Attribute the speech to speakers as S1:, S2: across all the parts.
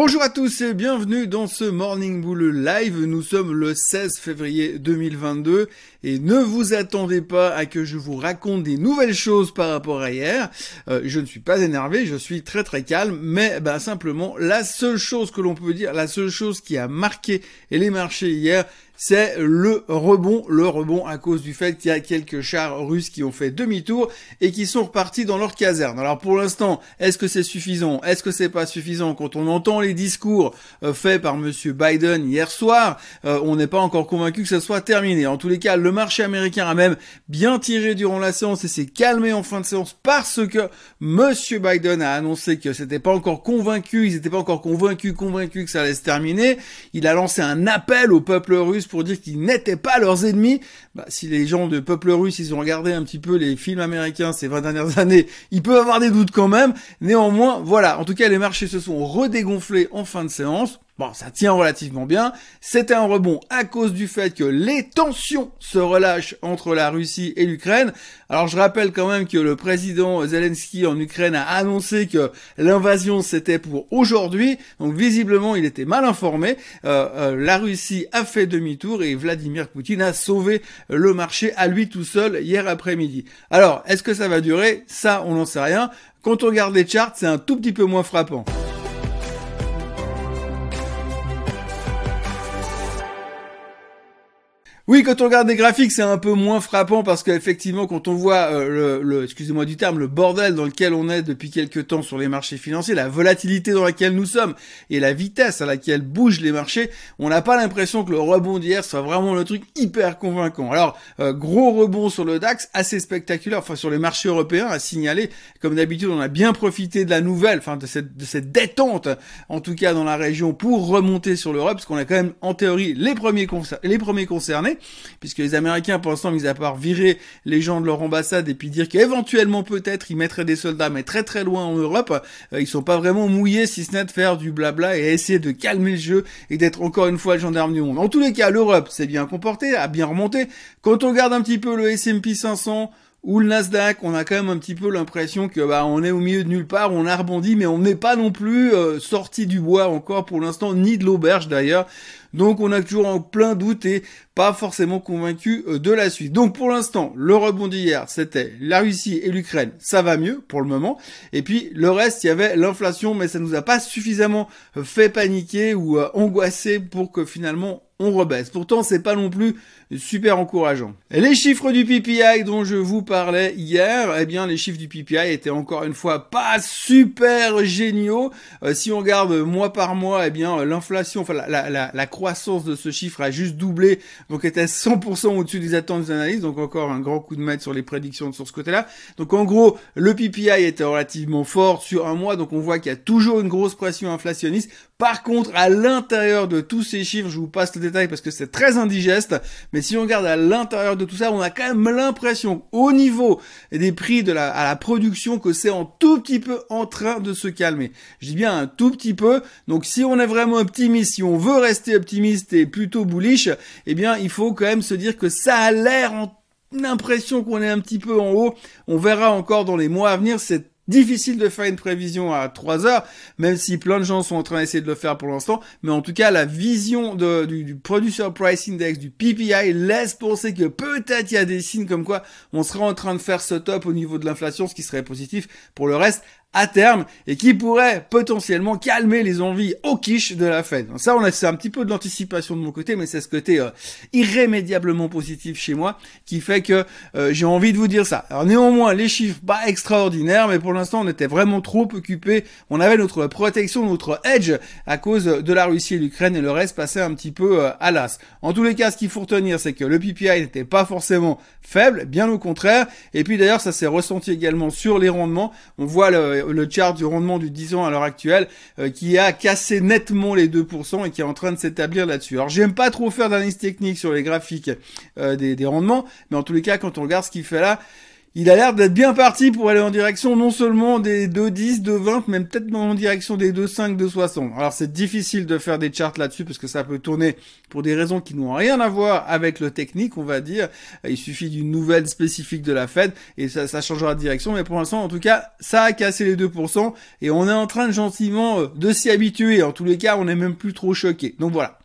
S1: Bonjour à tous et bienvenue dans ce Morning Bull Live. Nous sommes le 16 février 2022 et ne vous attendez pas à que je vous raconte des nouvelles choses par rapport à hier. Euh, je ne suis pas énervé, je suis très très calme, mais bah, simplement la seule chose que l'on peut dire, la seule chose qui a marqué les marchés hier, c'est le rebond, le rebond à cause du fait qu'il y a quelques chars russes qui ont fait demi-tour et qui sont repartis dans leur caserne. Alors pour l'instant, est-ce que c'est suffisant? Est-ce que c'est pas suffisant? Quand on entend les discours euh, faits par Monsieur Biden hier soir, euh, on n'est pas encore convaincu que ce soit terminé. En tous les cas, le marché américain a même bien tiré durant la séance et s'est calmé en fin de séance parce que Monsieur Biden a annoncé que c'était pas encore convaincu, ils n'étaient pas encore convaincus, convaincus que ça allait se terminer. Il a lancé un appel au peuple russe pour dire qu'ils n'étaient pas leurs ennemis. Bah, si les gens de peuple russe, ils ont regardé un petit peu les films américains ces 20 dernières années, ils peuvent avoir des doutes quand même. Néanmoins, voilà. En tout cas, les marchés se sont redégonflés en fin de séance. Bon, ça tient relativement bien. C'était un rebond à cause du fait que les tensions se relâchent entre la Russie et l'Ukraine. Alors je rappelle quand même que le président Zelensky en Ukraine a annoncé que l'invasion c'était pour aujourd'hui. Donc visiblement il était mal informé. Euh, euh, la Russie a fait demi-tour et Vladimir Poutine a sauvé le marché à lui tout seul hier après-midi. Alors est-ce que ça va durer? Ça on n'en sait rien. Quand on regarde les charts c'est un tout petit peu moins frappant. Oui, quand on regarde des graphiques, c'est un peu moins frappant parce qu'effectivement, quand on voit euh, le, excusez-moi du terme, le bordel dans lequel on est depuis quelques temps sur les marchés financiers, la volatilité dans laquelle nous sommes et la vitesse à laquelle bougent les marchés, on n'a pas l'impression que le rebond d'hier soit vraiment le truc hyper convaincant. Alors, euh, gros rebond sur le DAX, assez spectaculaire, enfin sur les marchés européens à signaler. Comme d'habitude, on a bien profité de la nouvelle, enfin de cette, de cette détente, en tout cas dans la région, pour remonter sur l'Europe, parce qu'on a quand même en théorie les premiers, les premiers concernés puisque les Américains, pour l'instant, mis à part virer les gens de leur ambassade et puis dire qu'éventuellement peut-être ils mettraient des soldats, mais très très loin en Europe, euh, ils sont pas vraiment mouillés si ce n'est de faire du blabla et essayer de calmer le jeu et d'être encore une fois le gendarme du monde. En tous les cas, l'Europe s'est bien comportée, a bien remonté. Quand on regarde un petit peu le S&P 500, ou le Nasdaq, on a quand même un petit peu l'impression que bah on est au milieu de nulle part, on a rebondi, mais on n'est pas non plus euh, sorti du bois encore pour l'instant, ni de l'auberge d'ailleurs. Donc on a toujours en plein doute et pas forcément convaincu euh, de la suite. Donc pour l'instant, le rebond d'hier, c'était la Russie et l'Ukraine, ça va mieux pour le moment. Et puis le reste, il y avait l'inflation, mais ça nous a pas suffisamment euh, fait paniquer ou angoisser pour que finalement on rebaisse. Pourtant, c'est pas non plus super encourageant. les chiffres du PPI dont je vous parlais hier, eh bien, les chiffres du PPI étaient encore une fois pas super géniaux. Euh, si on regarde mois par mois, eh bien, l'inflation, enfin, la, croissance de ce chiffre a juste doublé, donc était 100% au-dessus des attentes des analystes, donc encore un grand coup de maître sur les prédictions sur ce côté-là. Donc, en gros, le PPI était relativement fort sur un mois, donc on voit qu'il y a toujours une grosse pression inflationniste. Par contre, à l'intérieur de tous ces chiffres, je vous passe le détail parce que c'est très indigeste, mais si on regarde à l'intérieur de tout ça, on a quand même l'impression, au niveau des prix de la, à la production, que c'est un tout petit peu en train de se calmer. Je dis bien un tout petit peu. Donc, si on est vraiment optimiste, si on veut rester optimiste et plutôt bullish, eh bien, il faut quand même se dire que ça a l'air en l'impression qu'on est un petit peu en haut. On verra encore dans les mois à venir. Difficile de faire une prévision à 3 heures, même si plein de gens sont en train d'essayer de le faire pour l'instant. Mais en tout cas, la vision du, du, Producer Price Index, du PPI, laisse penser que peut-être il y a des signes comme quoi on sera en train de faire ce top au niveau de l'inflation, ce qui serait positif. Pour le reste, à terme et qui pourrait potentiellement calmer les envies au quiche de la Fed. ça, on a c'est un petit peu de l'anticipation de mon côté, mais c'est ce côté euh, irrémédiablement positif chez moi qui fait que euh, j'ai envie de vous dire ça. Alors néanmoins, les chiffres pas extraordinaires, mais pour l'instant, on était vraiment trop occupés. On avait notre protection, notre edge à cause de la Russie et l'Ukraine et le reste passait un petit peu euh, à l'as. En tous les cas, ce qu'il faut retenir, c'est que le PPI n'était pas forcément faible, bien au contraire. Et puis d'ailleurs, ça s'est ressenti également sur les rendements. On voit le le chart du rendement du 10 ans à l'heure actuelle euh, qui a cassé nettement les 2% et qui est en train de s'établir là-dessus. Alors j'aime pas trop faire d'analyse technique sur les graphiques euh, des, des rendements, mais en tous les cas quand on regarde ce qu'il fait là, il a l'air d'être bien parti pour aller en direction non seulement des 2,10, 2,20, mais peut-être en direction des 2,5, 2,60. Alors c'est difficile de faire des charts là-dessus parce que ça peut tourner pour des raisons qui n'ont rien à voir avec le technique, on va dire. Il suffit d'une nouvelle spécifique de la Fed et ça, ça changera de direction. Mais pour l'instant, en tout cas, ça a cassé les 2% et on est en train de gentiment euh, de s'y habituer. En tous les cas, on n'est même plus trop choqué. Donc voilà.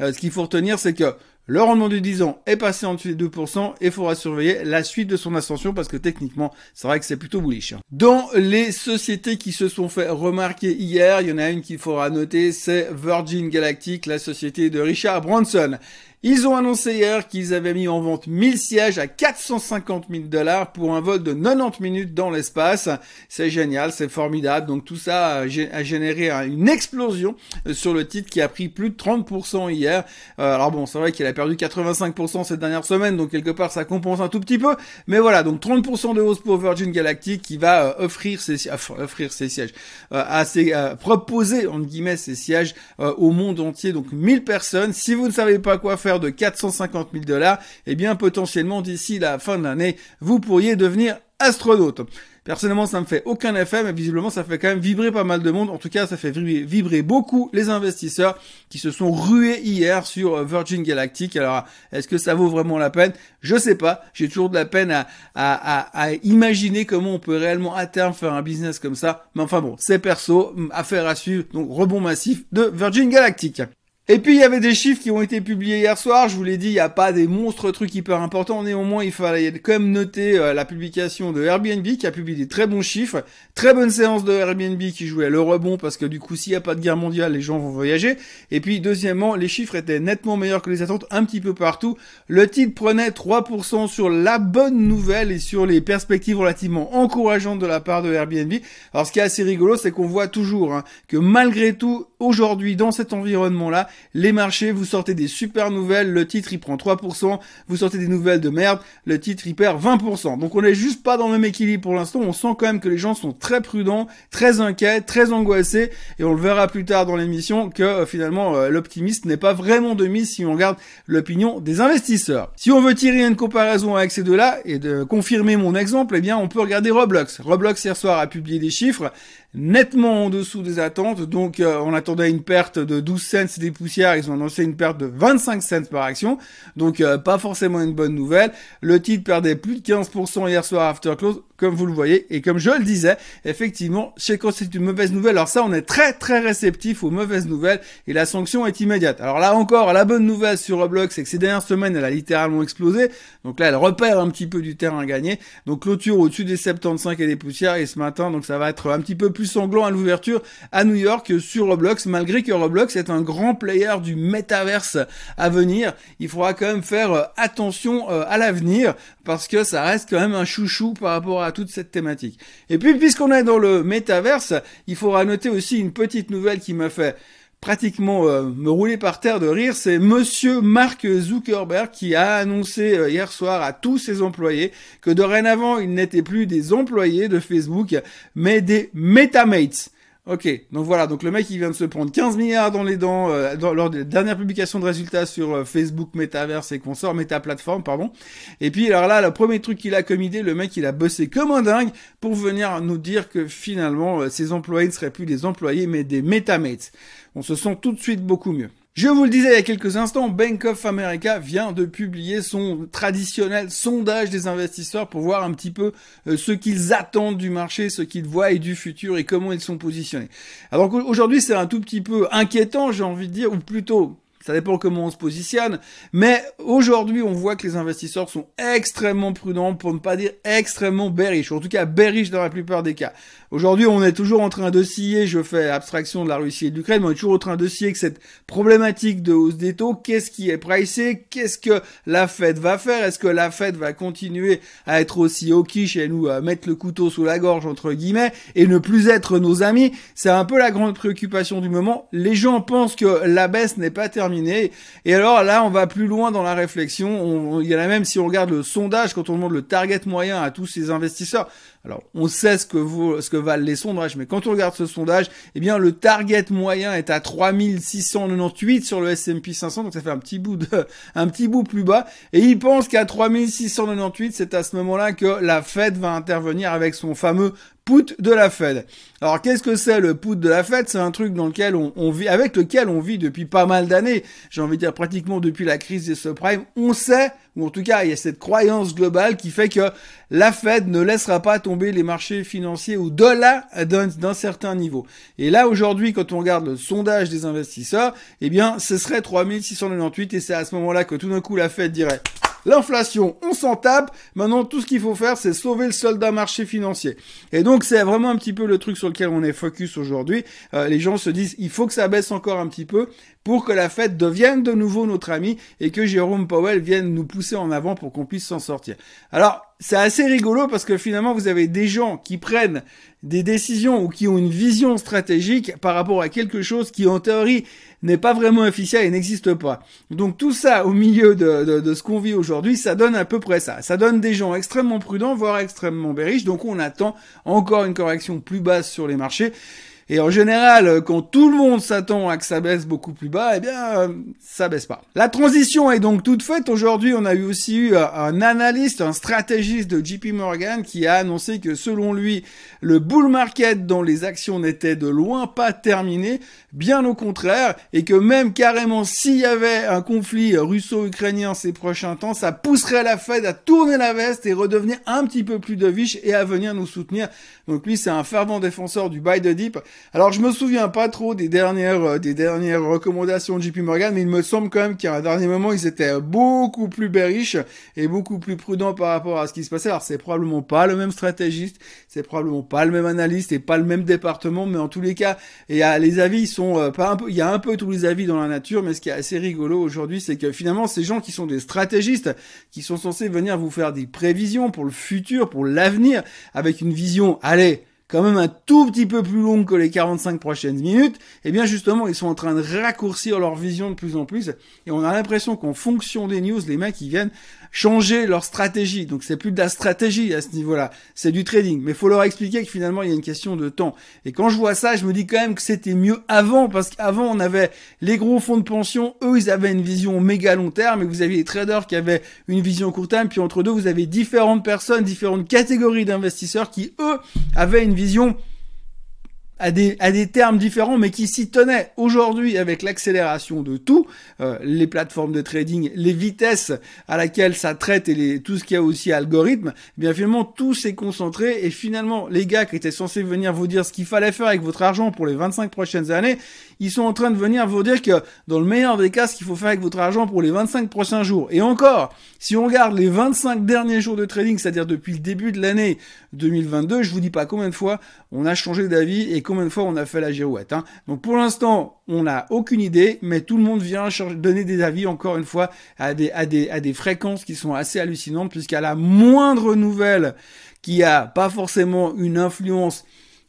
S1: Euh, ce qu'il faut retenir, c'est que le rendement du 10 ans est passé en dessous des 2% et faudra surveiller la suite de son ascension parce que techniquement, c'est vrai que c'est plutôt bullish. Dans les sociétés qui se sont fait remarquer hier, il y en a une qu'il faudra noter, c'est Virgin Galactic, la société de Richard Branson. Ils ont annoncé hier qu'ils avaient mis en vente 1000 sièges à 450 000 dollars pour un vol de 90 minutes dans l'espace. C'est génial, c'est formidable. Donc tout ça a généré une explosion euh, sur le titre qui a pris plus de 30% hier. Euh, alors bon, c'est vrai qu'il a perdu 85% cette dernière semaine, donc quelque part ça compense un tout petit peu. Mais voilà, donc 30% de hausse pour Virgin Galactic qui va euh, offrir ses offrir ses sièges, à ses, proposer en guillemets ses sièges au monde entier. Donc 1000 personnes. Si vous ne savez pas quoi faire de 450 000 dollars, eh bien potentiellement d'ici la fin de l'année, vous pourriez devenir astronaute. Personnellement, ça me fait aucun effet, mais visiblement, ça fait quand même vibrer pas mal de monde. En tout cas, ça fait vibrer, beaucoup les investisseurs qui se sont rués hier sur Virgin Galactic. Alors, est-ce que ça vaut vraiment la peine? Je sais pas. J'ai toujours de la peine à, à, à, imaginer comment on peut réellement à terme faire un business comme ça. Mais enfin bon, c'est perso, affaire à suivre. Donc, rebond massif de Virgin Galactic. Et puis il y avait des chiffres qui ont été publiés hier soir. Je vous l'ai dit, il n'y a pas des monstres trucs hyper importants. Néanmoins, il fallait quand même noter euh, la publication de Airbnb qui a publié des très bons chiffres. Très bonne séance de Airbnb qui jouait le rebond parce que du coup, s'il n'y a pas de guerre mondiale, les gens vont voyager. Et puis deuxièmement, les chiffres étaient nettement meilleurs que les attentes un petit peu partout. Le titre prenait 3% sur la bonne nouvelle et sur les perspectives relativement encourageantes de la part de Airbnb. Alors ce qui est assez rigolo, c'est qu'on voit toujours hein, que malgré tout, aujourd'hui, dans cet environnement-là, les marchés, vous sortez des super nouvelles, le titre il prend 3%, vous sortez des nouvelles de merde, le titre il perd 20%. Donc on est juste pas dans le même équilibre pour l'instant, on sent quand même que les gens sont très prudents, très inquiets, très angoissés, et on le verra plus tard dans l'émission que euh, finalement euh, l'optimiste n'est pas vraiment de mise si on regarde l'opinion des investisseurs. Si on veut tirer une comparaison avec ces deux-là et de confirmer mon exemple, eh bien on peut regarder Roblox. Roblox hier soir a publié des chiffres nettement en dessous des attentes. Donc euh, on attendait une perte de 12 cents des poussières, ils ont annoncé une perte de 25 cents par action. Donc euh, pas forcément une bonne nouvelle. Le titre perdait plus de 15% hier soir after close comme vous le voyez. Et comme je le disais, effectivement, chez quand c'est une mauvaise nouvelle, alors ça, on est très très réceptif aux mauvaises nouvelles et la sanction est immédiate. Alors là encore, la bonne nouvelle sur Roblox, c'est que ces dernières semaines, elle a littéralement explosé. Donc là, elle repère un petit peu du terrain gagné. Donc clôture au-dessus des 75 et des poussières et ce matin, donc ça va être un petit peu plus sanglant à l'ouverture à New York sur Roblox, malgré que Roblox est un grand player du métaverse à venir. Il faudra quand même faire euh, attention euh, à l'avenir parce que ça reste quand même un chouchou par rapport à toute cette thématique. Et puis, puisqu'on est dans le métaverse, il faudra noter aussi une petite nouvelle qui m'a fait pratiquement euh, me rouler par terre de rire, c'est monsieur Mark Zuckerberg qui a annoncé euh, hier soir à tous ses employés que dorénavant, ils n'étaient plus des employés de Facebook, mais des Metamates. Ok, donc voilà, donc le mec il vient de se prendre 15 milliards dans les dents euh, lors des dernières publications de résultats sur euh, Facebook, Metaverse et consorts, Meta Platform, pardon. Et puis alors là, le premier truc qu'il a comme idée, le mec il a bossé comme un dingue pour venir nous dire que finalement euh, ses employés ne seraient plus des employés mais des Metamates. On se sent tout de suite beaucoup mieux. Je vous le disais il y a quelques instants, Bank of America vient de publier son traditionnel sondage des investisseurs pour voir un petit peu euh, ce qu'ils attendent du marché, ce qu'ils voient et du futur et comment ils sont positionnés. Alors aujourd'hui c'est un tout petit peu inquiétant, j'ai envie de dire, ou plutôt ça dépend comment on se positionne. Mais aujourd'hui, on voit que les investisseurs sont extrêmement prudents, pour ne pas dire extrêmement bearish. En tout cas, bearish dans la plupart des cas. Aujourd'hui, on est toujours en train de scier, je fais abstraction de la Russie et de l'Ukraine, on est toujours en train de scier que cette problématique de hausse des taux, qu'est-ce qui est pricé, qu'est-ce que la Fed va faire, est-ce que la Fed va continuer à être aussi hawkish et nous mettre le couteau sous la gorge, entre guillemets, et ne plus être nos amis? C'est un peu la grande préoccupation du moment. Les gens pensent que la baisse n'est pas terminée Et alors là, on va plus loin dans la réflexion. il y en a même si on regarde le sondage, quand on demande le target moyen à tous ces investisseurs. Alors, on sait ce que vaut, ce que valent les sondages, mais quand on regarde ce sondage, eh bien, le target moyen est à 3698 sur le S&P 500, donc ça fait un petit bout de, un petit bout plus bas. Et il pense qu'à 3698, c'est à ce moment-là que la Fed va intervenir avec son fameux put de la Fed. Alors qu'est-ce que c'est le put de la Fed C'est un truc dans lequel on, vit, avec lequel on vit depuis pas mal d'années. J'ai envie de dire pratiquement depuis la crise des subprimes. On sait, ou en tout cas il y a cette croyance globale qui fait que la Fed ne laissera pas tomber les marchés financiers au-delà d'un certain niveau. Et là aujourd'hui, quand on regarde le sondage des investisseurs, eh bien ce serait 3698 et c'est à ce moment-là que tout d'un coup la Fed dirait L'inflation, on s'en tape. Maintenant, tout ce qu'il faut faire, c'est sauver le soldat marché financier. Et donc, c'est vraiment un petit peu le truc sur lequel on est focus aujourd'hui. Euh, les gens se disent, il faut que ça baisse encore un petit peu pour que la fête devienne de nouveau notre ami et que Jérôme Powell vienne nous pousser en avant pour qu'on puisse s'en sortir. Alors, c'est assez rigolo parce que finalement, vous avez des gens qui prennent des décisions ou qui ont une vision stratégique par rapport à quelque chose qui, en théorie, n'est pas vraiment officiel et n'existe pas. Donc tout ça au milieu de, ce qu'on vit aujourd'hui, ça donne à peu près ça. Ça donne des gens extrêmement prudents, voire extrêmement bearish. Donc on attend encore une correction plus basse sur les marchés. Et en général, quand tout le monde s'attend à que ça baisse beaucoup plus bas, eh bien, euh, ça baisse pas. La transition est donc toute faite. Aujourd'hui, on a eu aussi eu un analyste, un stratégiste de JP Morgan qui a annoncé que selon lui, le bull market dans les actions n'était de loin pas terminé, bien au contraire, et que même carrément s'il y avait un conflit russo-ukrainien ces prochains temps, ça pousserait la Fed à tourner la veste et redevenir un petit peu plus dovish et à venir nous soutenir. Donc lui, c'est un fervent défenseur du buy the dip. Alors je me souviens pas trop des dernières euh, des dernières recommandations de JP Morgan, mais il me semble quand même qu'à un dernier moment, ils étaient beaucoup plus bearish et beaucoup plus prudents par rapport à ce qui se passait. Alors c'est probablement pas le même stratégiste, c'est probablement pas le même analyste et pas le même département, mais en tous les cas, et les avis sont euh, pas un peu, il y a un peu tous les avis dans la nature, mais ce qui est assez rigolo aujourd'hui, c'est que finalement ces gens qui sont des stratégistes, qui sont censés venir vous faire des prévisions pour le futur, pour l'avenir, avec une vision, allez, quand même un tout petit peu plus long que les 45 prochaines minutes, eh bien justement, ils sont en train de raccourcir leur vision de plus en plus. Et on a l'impression qu'en fonction des news, les mecs, ils viennent changer leur stratégie. Donc c'est plus de la stratégie à ce niveau-là, c'est du trading. Mais faut leur expliquer que finalement, il y a une question de temps. Et quand je vois ça, je me dis quand même que c'était mieux avant, parce qu'avant, on avait les gros fonds de pension, eux, ils avaient une vision méga long terme, et vous aviez les traders qui avaient une vision court terme, puis entre deux, vous avez différentes personnes, différentes catégories d'investisseurs qui, eux, avaient une vision vision à des, à des termes différents, mais qui s'y tenaient. Aujourd'hui, avec l'accélération de tout, euh, les plateformes de trading, les vitesses à laquelle ça traite et les, tout ce qui a aussi algorithme, eh bien finalement tout s'est concentré et finalement les gars qui étaient censés venir vous dire ce qu'il fallait faire avec votre argent pour les 25 prochaines années, ils sont en train de venir vous dire que dans le meilleur des cas, ce qu'il faut faire avec votre argent pour les 25 prochains jours. Et encore, si on regarde les 25 derniers jours de trading, c'est-à-dire depuis le début de l'année 2022, je vous dis pas combien de fois on a changé d'avis et combien de fois on a fait la girouette. Hein. Donc pour l'instant, on n'a aucune idée, mais tout le monde vient donner des avis encore une fois à des, à des, à des fréquences qui sont assez hallucinantes, puisqu'à la moindre nouvelle qui a pas forcément une influence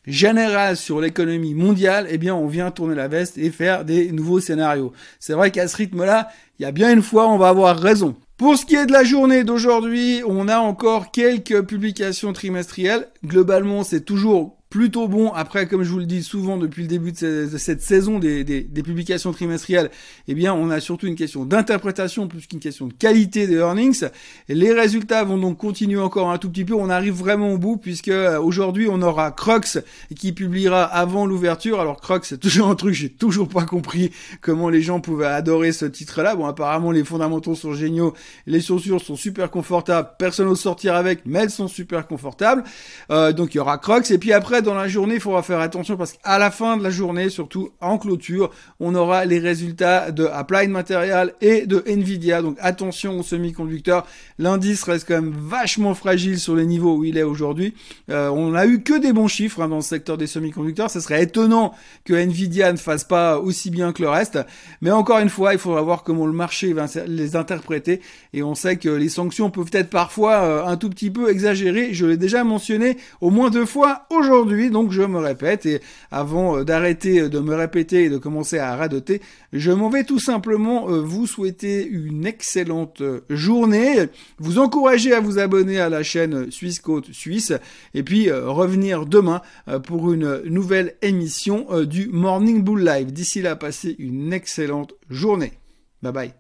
S1: général sur l'économie mondiale, eh bien, on vient tourner la veste et faire des nouveaux scénarios. C'est vrai qu'à ce rythme-là, il y a bien une fois, on va avoir raison. Pour ce qui est de la journée d'aujourd'hui, on a encore quelques publications trimestrielles. Globalement, c'est toujours plutôt bon. Après, comme je vous le dis souvent depuis le début de, cette saison des, publications trimestrielles, eh bien, on a surtout une question d'interprétation plus qu'une question de qualité des earnings. Les résultats vont donc continuer encore un tout petit peu. On arrive vraiment au bout puisque euh, aujourd'hui, on aura Crocs qui publiera avant l'ouverture. Alors Crocs, c'est toujours un truc, j'ai toujours pas compris comment les gens pouvaient adorer ce titre-là. Bon, apparemment, les fondamentaux sont géniaux, les chaussures sont super confortables, personne n'ose sortir avec, mais elles sont super confortables. Euh, donc il y aura Crocs. Et puis après, dans la journée, il faudra faire attention parce qu'à la fin de la journée, surtout en clôture, on aura les résultats de Applied Material et de Nvidia. Donc attention aux semi-conducteurs. L'indice reste quand même vachement fragile sur les niveaux où il est aujourd'hui. Euh, on n'a eu que des bons chiffres hein, dans le secteur des semi-conducteurs. Ce serait étonnant que Nvidia ne fasse pas aussi bien que le reste. Mais encore une fois, il faudra voir comment le marché va les interpréter. Et on sait que les sanctions peuvent être parfois euh, un tout petit peu exagérées. Je l'ai déjà mentionné au moins deux fois aujourd'hui. Donc je me répète, et avant d'arrêter de me répéter et de commencer à radoter, je m'en vais tout simplement vous souhaiter une excellente journée, vous encourager à vous abonner à la chaîne Suisse Côte Suisse, et puis revenir demain pour une nouvelle émission du Morning Bull Live. D'ici là, passez une excellente journée. Bye bye.